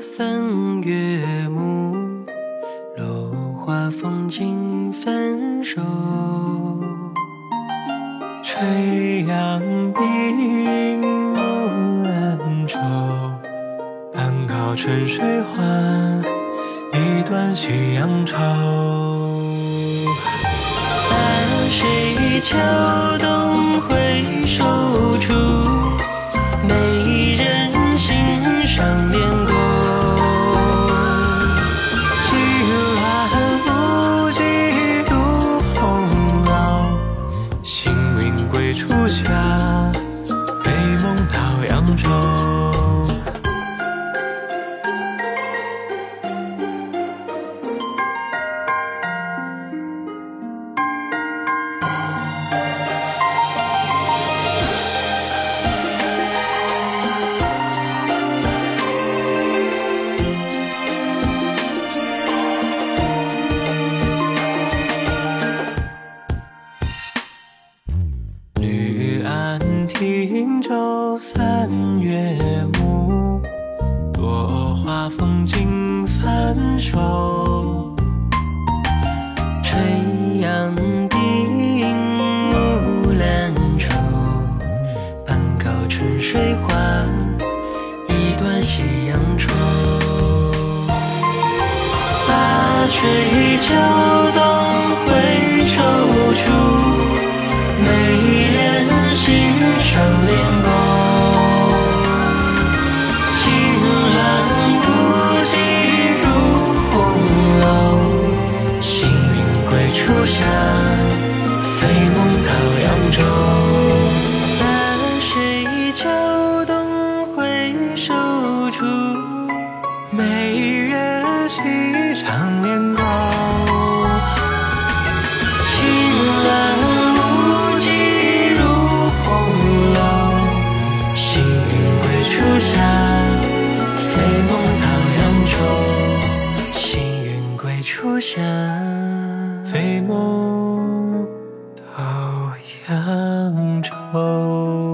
三月暮，落花风景分手。垂杨碧影木兰舟，半靠春水还，一段夕阳愁。淡水桥东回首处，岸汀舟三月暮，落花风景翻手。垂杨碧影木兰舟，半靠春水还，一段夕阳愁。大水桥东回首处。美人心上莲钩。青鸾不及入红楼，行云归处下，飞梦到扬州。行云归处下，飞梦到扬州。